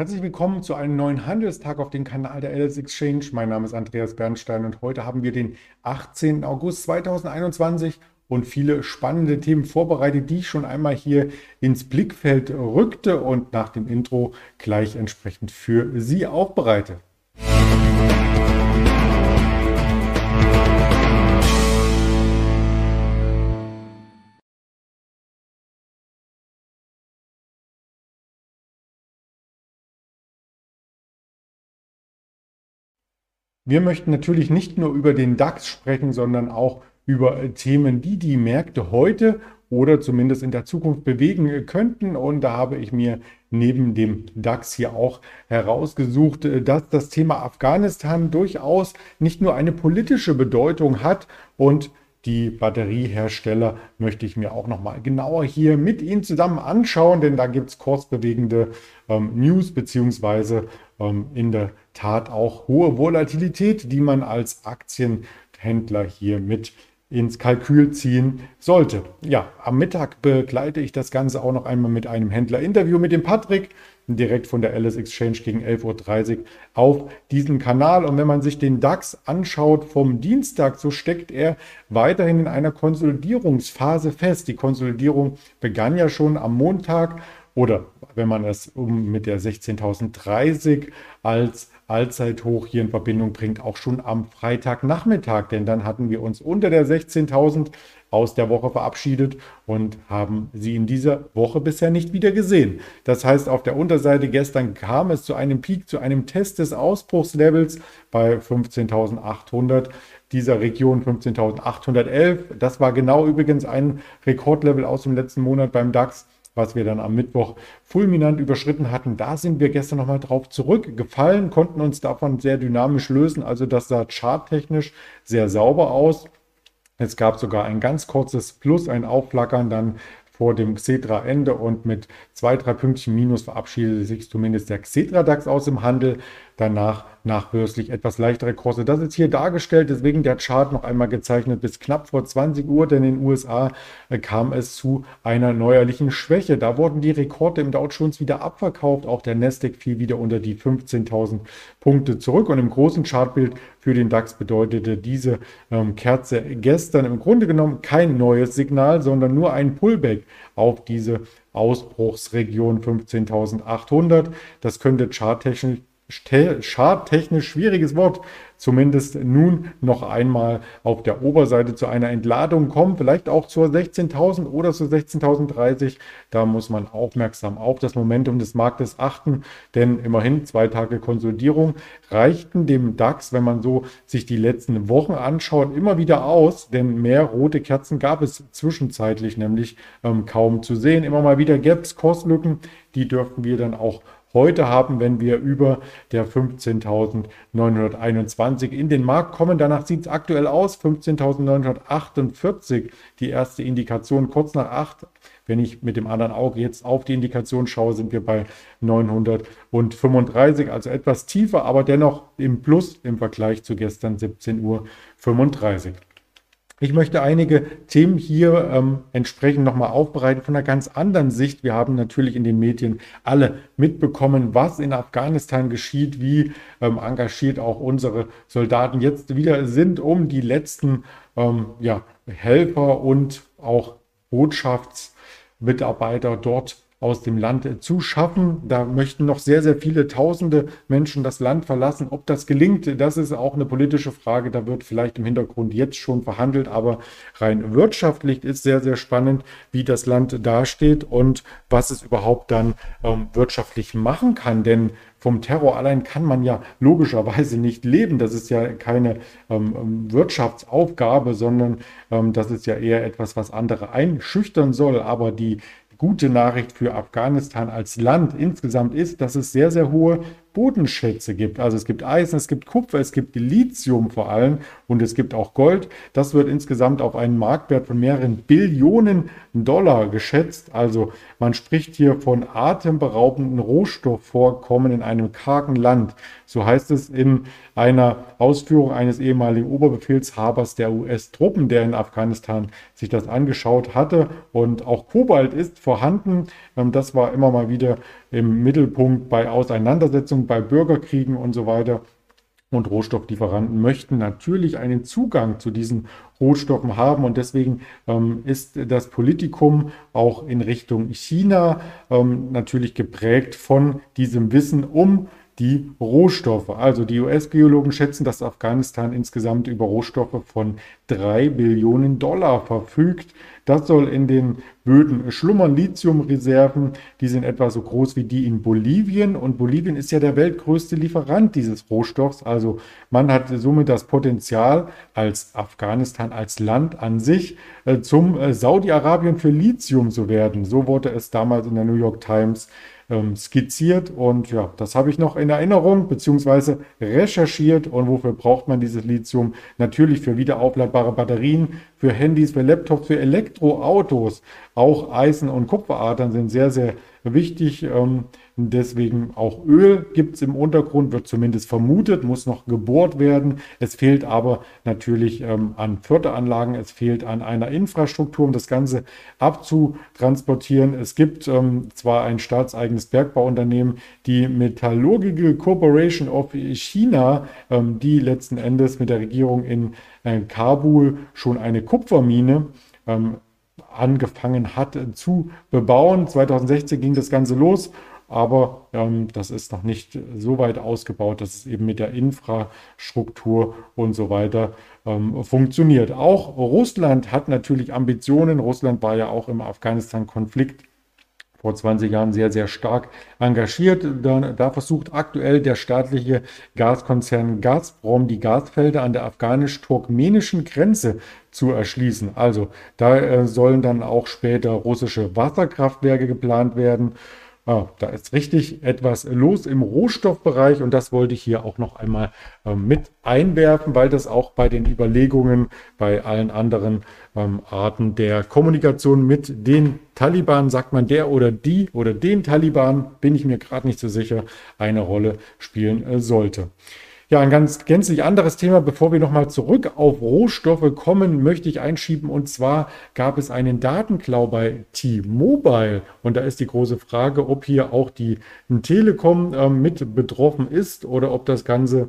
Herzlich willkommen zu einem neuen Handelstag auf dem Kanal der LS Exchange. Mein Name ist Andreas Bernstein und heute haben wir den 18. August 2021 und viele spannende Themen vorbereitet, die ich schon einmal hier ins Blickfeld rückte und nach dem Intro gleich entsprechend für Sie aufbereite. Wir möchten natürlich nicht nur über den DAX sprechen, sondern auch über äh, Themen, die die Märkte heute oder zumindest in der Zukunft bewegen äh, könnten. Und da habe ich mir neben dem DAX hier auch herausgesucht, äh, dass das Thema Afghanistan durchaus nicht nur eine politische Bedeutung hat und die Batteriehersteller möchte ich mir auch noch mal genauer hier mit Ihnen zusammen anschauen, denn da gibt es kursbewegende ähm, News beziehungsweise ähm, in der Tat auch hohe Volatilität, die man als Aktienhändler hier mit ins Kalkül ziehen sollte. Ja, am Mittag begleite ich das Ganze auch noch einmal mit einem Händlerinterview mit dem Patrick, direkt von der Alice Exchange gegen 11.30 Uhr auf diesen Kanal. Und wenn man sich den DAX anschaut vom Dienstag, so steckt er weiterhin in einer Konsolidierungsphase fest. Die Konsolidierung begann ja schon am Montag oder wenn man es um mit der 16.030 als Allzeithoch hier in Verbindung bringt, auch schon am Freitagnachmittag, denn dann hatten wir uns unter der 16.000 aus der Woche verabschiedet und haben sie in dieser Woche bisher nicht wieder gesehen. Das heißt, auf der Unterseite gestern kam es zu einem Peak, zu einem Test des Ausbruchslevels bei 15.800 dieser Region 15.811. Das war genau übrigens ein Rekordlevel aus dem letzten Monat beim DAX was wir dann am Mittwoch fulminant überschritten hatten. Da sind wir gestern nochmal drauf zurückgefallen, konnten uns davon sehr dynamisch lösen. Also das sah charttechnisch sehr sauber aus. Es gab sogar ein ganz kurzes Plus, ein Aufflackern dann vor dem Xetra-Ende und mit zwei, drei Pünktchen Minus verabschiedete sich zumindest der Xetra-DAX aus dem Handel. Danach nachbörslich etwas leichtere Kurse. Das ist hier dargestellt, deswegen der Chart noch einmal gezeichnet bis knapp vor 20 Uhr, denn in den USA äh, kam es zu einer neuerlichen Schwäche. Da wurden die Rekorde im Dow Jones wieder abverkauft, auch der Nasdaq fiel wieder unter die 15.000 Punkte zurück und im großen Chartbild für den DAX bedeutete diese ähm, Kerze gestern im Grunde genommen kein neues Signal, sondern nur ein Pullback auf diese Ausbruchsregion 15.800. Das könnte charttechnisch charttechnisch schwieriges Wort zumindest nun noch einmal auf der Oberseite zu einer Entladung kommen, vielleicht auch zur 16.000 oder zur 16.030. Da muss man aufmerksam auf das Momentum des Marktes achten, denn immerhin zwei Tage Konsolidierung reichten dem DAX, wenn man so sich die letzten Wochen anschaut, immer wieder aus, denn mehr rote Kerzen gab es zwischenzeitlich nämlich ähm, kaum zu sehen. Immer mal wieder Gaps, Kurslücken, die dürften wir dann auch heute haben, wenn wir über der 15.921 in den Markt kommen. Danach sieht es aktuell aus, 15.948, die erste Indikation kurz nach 8. Wenn ich mit dem anderen Auge jetzt auf die Indikation schaue, sind wir bei 935, also etwas tiefer, aber dennoch im Plus im Vergleich zu gestern 17.35 Uhr. Ich möchte einige Themen hier ähm, entsprechend nochmal aufbereiten von einer ganz anderen Sicht. Wir haben natürlich in den Medien alle mitbekommen, was in Afghanistan geschieht, wie ähm, engagiert auch unsere Soldaten jetzt wieder sind, um die letzten ähm, ja, Helfer und auch Botschaftsmitarbeiter dort aus dem Land zu schaffen. Da möchten noch sehr, sehr viele tausende Menschen das Land verlassen. Ob das gelingt, das ist auch eine politische Frage. Da wird vielleicht im Hintergrund jetzt schon verhandelt, aber rein wirtschaftlich ist sehr, sehr spannend, wie das Land dasteht und was es überhaupt dann ähm, wirtschaftlich machen kann. Denn vom Terror allein kann man ja logischerweise nicht leben. Das ist ja keine ähm, ähm Wirtschaftsaufgabe, sondern ähm, das ist ja eher etwas, was andere einschüchtern soll. Aber die gute Nachricht für Afghanistan als Land insgesamt ist, dass es sehr, sehr hohe Bodenschätze gibt. Also es gibt Eisen, es gibt Kupfer, es gibt Lithium vor allem und es gibt auch Gold. Das wird insgesamt auf einen Marktwert von mehreren Billionen Dollar geschätzt. Also man spricht hier von atemberaubenden Rohstoffvorkommen in einem kargen Land. So heißt es in einer Ausführung eines ehemaligen Oberbefehlshabers der US-Truppen, der in Afghanistan sich das angeschaut hatte. Und auch Kobalt ist vorhanden. Ähm, das war immer mal wieder im Mittelpunkt bei Auseinandersetzungen, bei Bürgerkriegen und so weiter. Und Rohstofflieferanten möchten natürlich einen Zugang zu diesen Rohstoffen haben. Und deswegen ähm, ist das Politikum auch in Richtung China ähm, natürlich geprägt von diesem Wissen um die Rohstoffe. Also die US-Geologen schätzen, dass Afghanistan insgesamt über Rohstoffe von drei Billionen Dollar verfügt. Das soll in den Böden schlummern. Lithiumreserven, die sind etwa so groß wie die in Bolivien. Und Bolivien ist ja der weltgrößte Lieferant dieses Rohstoffs. Also man hat somit das Potenzial als Afghanistan, als Land an sich, äh, zum äh, Saudi-Arabien für Lithium zu werden. So wurde es damals in der New York Times ähm, skizziert und ja, das habe ich noch in Erinnerung bzw. recherchiert und wofür braucht man dieses Lithium? Natürlich für wiederaufladbare Batterien, für Handys, für Laptops, für Elektroautos. Auch Eisen- und Kupferadern sind sehr, sehr wichtig. Ähm, deswegen auch Öl gibt es im Untergrund, wird zumindest vermutet, muss noch gebohrt werden. Es fehlt aber natürlich ähm, an Förderanlagen, es fehlt an einer Infrastruktur, um das Ganze abzutransportieren. Es gibt ähm, zwar ein staatseigenes Bergbauunternehmen, die Metallurgical Corporation of China, die letzten Endes mit der Regierung in äh, Kabul schon eine Kupfermine angefangen hat zu bebauen. 2016 ging das Ganze los, aber ähm, das ist noch nicht so weit ausgebaut, dass es eben mit der Infrastruktur und so weiter ähm, funktioniert. Auch Russland hat natürlich Ambitionen. Russland war ja auch im Afghanistan-Konflikt vor 20 Jahren sehr, sehr stark engagiert. Da, da, versucht aktuell der staatliche Gaskonzern Gazprom die Gasfelder an der afghanisch-turkmenischen Grenze zu erschließen. Also da äh, sollen dann auch später russische Wasserkraftwerke geplant werden. Ah, da ist richtig etwas los im Rohstoffbereich und das wollte ich hier auch noch einmal äh, mit einwerfen, weil das auch bei den Überlegungen bei allen anderen ähm, Arten der Kommunikation mit den Taliban, sagt man der oder die oder den Taliban, bin ich mir gerade nicht so sicher, eine Rolle spielen äh, sollte. Ja, ein ganz gänzlich anderes Thema. Bevor wir nochmal zurück auf Rohstoffe kommen, möchte ich einschieben. Und zwar gab es einen Datenklau bei T-Mobile. Und da ist die große Frage, ob hier auch die Telekom äh, mit betroffen ist oder ob das Ganze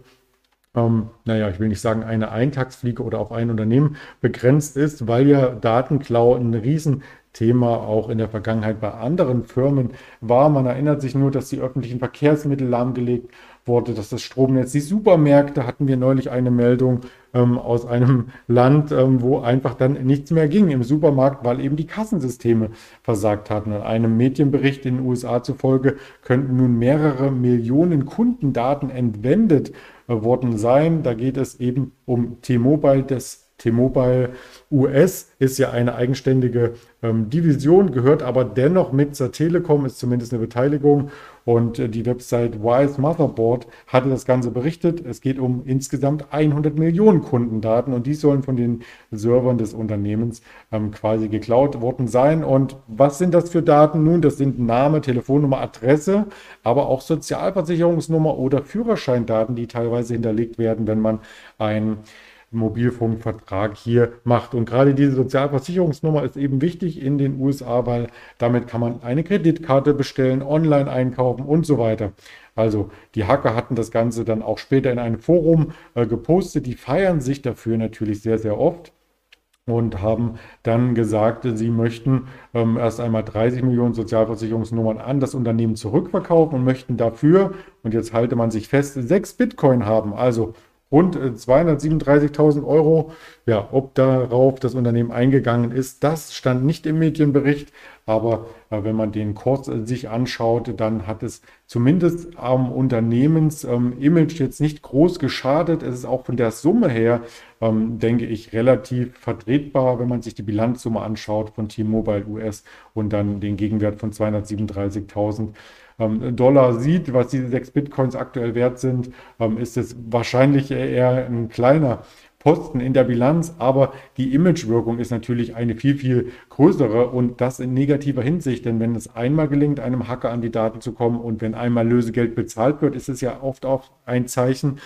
ähm, naja, ich will nicht sagen, eine Eintagsfliege oder auf ein Unternehmen begrenzt ist, weil ja Datenklau ein Riesenthema auch in der Vergangenheit bei anderen Firmen war. Man erinnert sich nur, dass die öffentlichen Verkehrsmittel lahmgelegt wurde, dass das Stromnetz, die Supermärkte hatten wir neulich eine Meldung ähm, aus einem Land, ähm, wo einfach dann nichts mehr ging im Supermarkt, weil eben die Kassensysteme versagt hatten. Und einem Medienbericht in den USA zufolge könnten nun mehrere Millionen Kundendaten entwendet äh, worden sein. Da geht es eben um T-Mobile, das T-Mobile US ist ja eine eigenständige ähm, Division, gehört aber dennoch mit zur Telekom, ist zumindest eine Beteiligung. Und äh, die Website Wise Motherboard hatte das Ganze berichtet. Es geht um insgesamt 100 Millionen Kundendaten und die sollen von den Servern des Unternehmens ähm, quasi geklaut worden sein. Und was sind das für Daten nun? Das sind Name, Telefonnummer, Adresse, aber auch Sozialversicherungsnummer oder Führerscheindaten, die teilweise hinterlegt werden, wenn man ein Mobilfunkvertrag hier macht. Und gerade diese Sozialversicherungsnummer ist eben wichtig in den USA, weil damit kann man eine Kreditkarte bestellen, online einkaufen und so weiter. Also die Hacker hatten das Ganze dann auch später in einem Forum äh, gepostet. Die feiern sich dafür natürlich sehr, sehr oft und haben dann gesagt, sie möchten ähm, erst einmal 30 Millionen Sozialversicherungsnummern an das Unternehmen zurückverkaufen und möchten dafür, und jetzt halte man sich fest, sechs Bitcoin haben. Also rund 237.000 äh, Euro. Ja, ob darauf das Unternehmen eingegangen ist, das stand nicht im Medienbericht. Aber äh, wenn man den Kurs äh, sich anschaut, dann hat es zumindest am Unternehmensimage ähm, jetzt nicht groß geschadet. Es ist auch von der Summe her, ähm, denke ich, relativ vertretbar, wenn man sich die Bilanzsumme anschaut von T-Mobile US und dann den Gegenwert von 237.000 ähm, Dollar sieht, was diese sechs Bitcoins aktuell wert sind, ähm, ist es wahrscheinlich eher ein kleiner Posten in der Bilanz, aber die Imagewirkung ist natürlich eine viel, viel größere und das in negativer Hinsicht, denn wenn es einmal gelingt, einem Hacker an die Daten zu kommen und wenn einmal Lösegeld bezahlt wird, ist es ja oft auch ein Zeichen,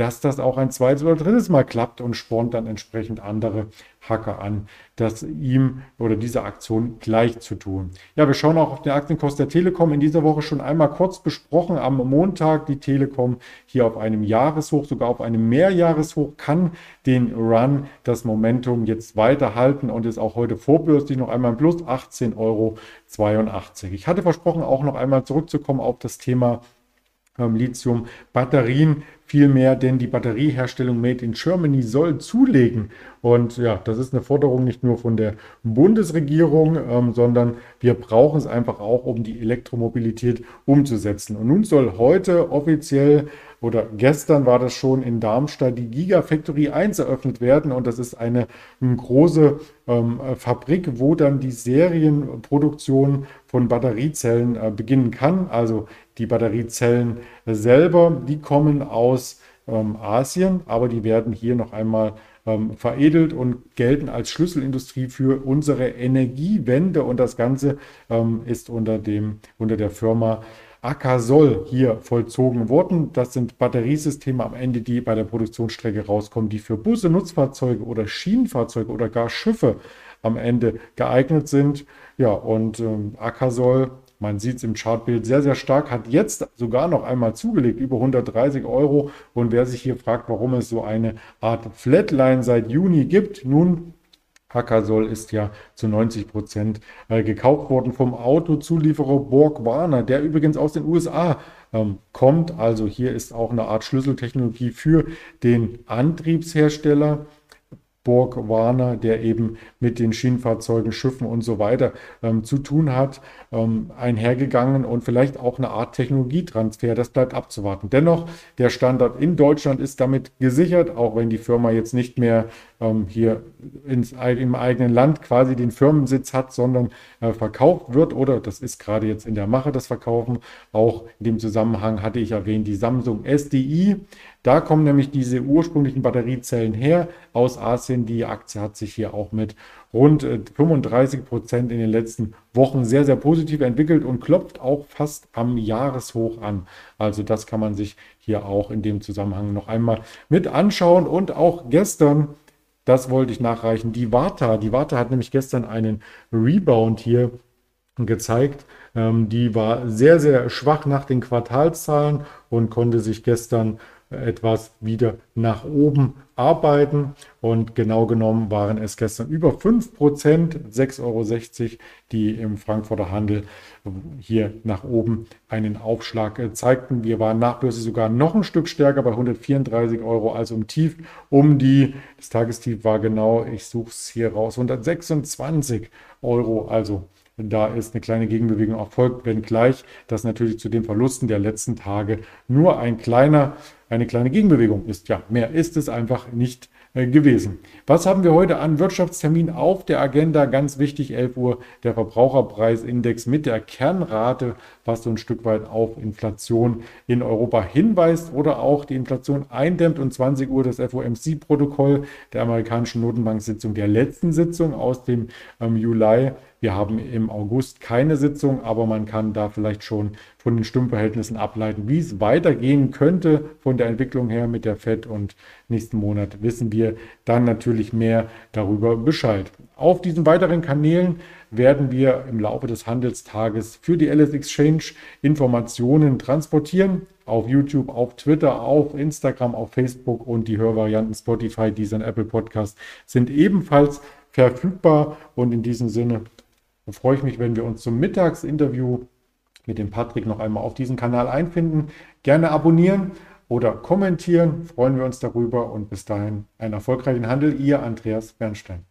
dass das auch ein zweites oder drittes Mal klappt und spornt dann entsprechend andere Hacker an, das ihm oder dieser Aktion gleich zu tun. Ja, wir schauen auch auf den Aktienkurs der Telekom. In dieser Woche schon einmal kurz besprochen. Am Montag die Telekom hier auf einem Jahreshoch, sogar auf einem Mehrjahreshoch, kann den Run, das Momentum jetzt weiterhalten und ist auch heute vorbürstlich noch einmal im Plus 18,82 Euro. Ich hatte versprochen, auch noch einmal zurückzukommen auf das Thema Lithium-Batterien vielmehr, denn die Batterieherstellung Made in Germany soll zulegen. Und ja, das ist eine Forderung nicht nur von der Bundesregierung, ähm, sondern wir brauchen es einfach auch, um die Elektromobilität umzusetzen. Und nun soll heute offiziell oder gestern war das schon in Darmstadt die Gigafactory 1 eröffnet werden und das ist eine, eine große ähm, Fabrik, wo dann die Serienproduktion von Batteriezellen äh, beginnen kann. Also die Batteriezellen selber, die kommen aus ähm, Asien, aber die werden hier noch einmal ähm, veredelt und gelten als Schlüsselindustrie für unsere Energiewende. Und das Ganze ähm, ist unter, dem, unter der Firma Akasol hier vollzogen worden. Das sind Batteriesysteme am Ende, die bei der Produktionsstrecke rauskommen, die für Busse, Nutzfahrzeuge oder Schienenfahrzeuge oder gar Schiffe am Ende geeignet sind. Ja, und ähm, Akasol man sieht es im Chartbild sehr, sehr stark, hat jetzt sogar noch einmal zugelegt, über 130 Euro. Und wer sich hier fragt, warum es so eine Art Flatline seit Juni gibt, nun Hackasol ist ja zu 90 Prozent äh, gekauft worden vom Autozulieferer Borg Warner, der übrigens aus den USA ähm, kommt. Also hier ist auch eine Art Schlüsseltechnologie für den Antriebshersteller. Borg Warner, der eben mit den Schienenfahrzeugen, Schiffen und so weiter ähm, zu tun hat, ähm, einhergegangen und vielleicht auch eine Art Technologietransfer. Das bleibt abzuwarten. Dennoch, der Standard in Deutschland ist damit gesichert, auch wenn die Firma jetzt nicht mehr ähm, hier ins, im eigenen Land quasi den Firmensitz hat, sondern äh, verkauft wird oder das ist gerade jetzt in der Mache, das Verkaufen. Auch in dem Zusammenhang hatte ich erwähnt, die Samsung SDI. Da kommen nämlich diese ursprünglichen Batteriezellen her aus Asien. Die Aktie hat sich hier auch mit rund 35 äh, Prozent in den letzten Wochen sehr, sehr positiv entwickelt und klopft auch fast am Jahreshoch an. Also das kann man sich hier auch in dem Zusammenhang noch einmal mit anschauen. Und auch gestern das wollte ich nachreichen. Die Warta, die Warta hat nämlich gestern einen Rebound hier gezeigt. Ähm, die war sehr, sehr schwach nach den Quartalszahlen und konnte sich gestern etwas wieder nach oben arbeiten. Und genau genommen waren es gestern über 5 Prozent, 6,60 Euro, die im Frankfurter Handel hier nach oben einen Aufschlag zeigten. Wir waren nachbörslich sogar noch ein Stück stärker bei 134 Euro, also im Tief um die, das Tagestief war genau, ich suche es hier raus, 126 Euro, also da ist eine kleine Gegenbewegung erfolgt, wenngleich das natürlich zu den Verlusten der letzten Tage nur ein kleiner eine kleine Gegenbewegung ist. Ja, mehr ist es einfach nicht äh, gewesen. Was haben wir heute an Wirtschaftstermin auf der Agenda? Ganz wichtig, 11 Uhr der Verbraucherpreisindex mit der Kernrate, was so ein Stück weit auf Inflation in Europa hinweist oder auch die Inflation eindämmt. Und 20 Uhr das FOMC-Protokoll der amerikanischen Notenbank-Sitzung, der letzten Sitzung aus dem ähm, Juli. Wir haben im August keine Sitzung, aber man kann da vielleicht schon von den Stimmverhältnissen ableiten, wie es weitergehen könnte von der Entwicklung her mit der FED. Und nächsten Monat wissen wir dann natürlich mehr darüber Bescheid. Auf diesen weiteren Kanälen werden wir im Laufe des Handelstages für die LS Exchange Informationen transportieren. Auf YouTube, auf Twitter, auf Instagram, auf Facebook und die Hörvarianten Spotify, Deezer und Apple Podcast sind ebenfalls verfügbar. Und in diesem Sinne freue ich mich, wenn wir uns zum Mittagsinterview mit dem Patrick noch einmal auf diesen Kanal einfinden. Gerne abonnieren oder kommentieren, freuen wir uns darüber und bis dahin einen erfolgreichen Handel. Ihr Andreas Bernstein.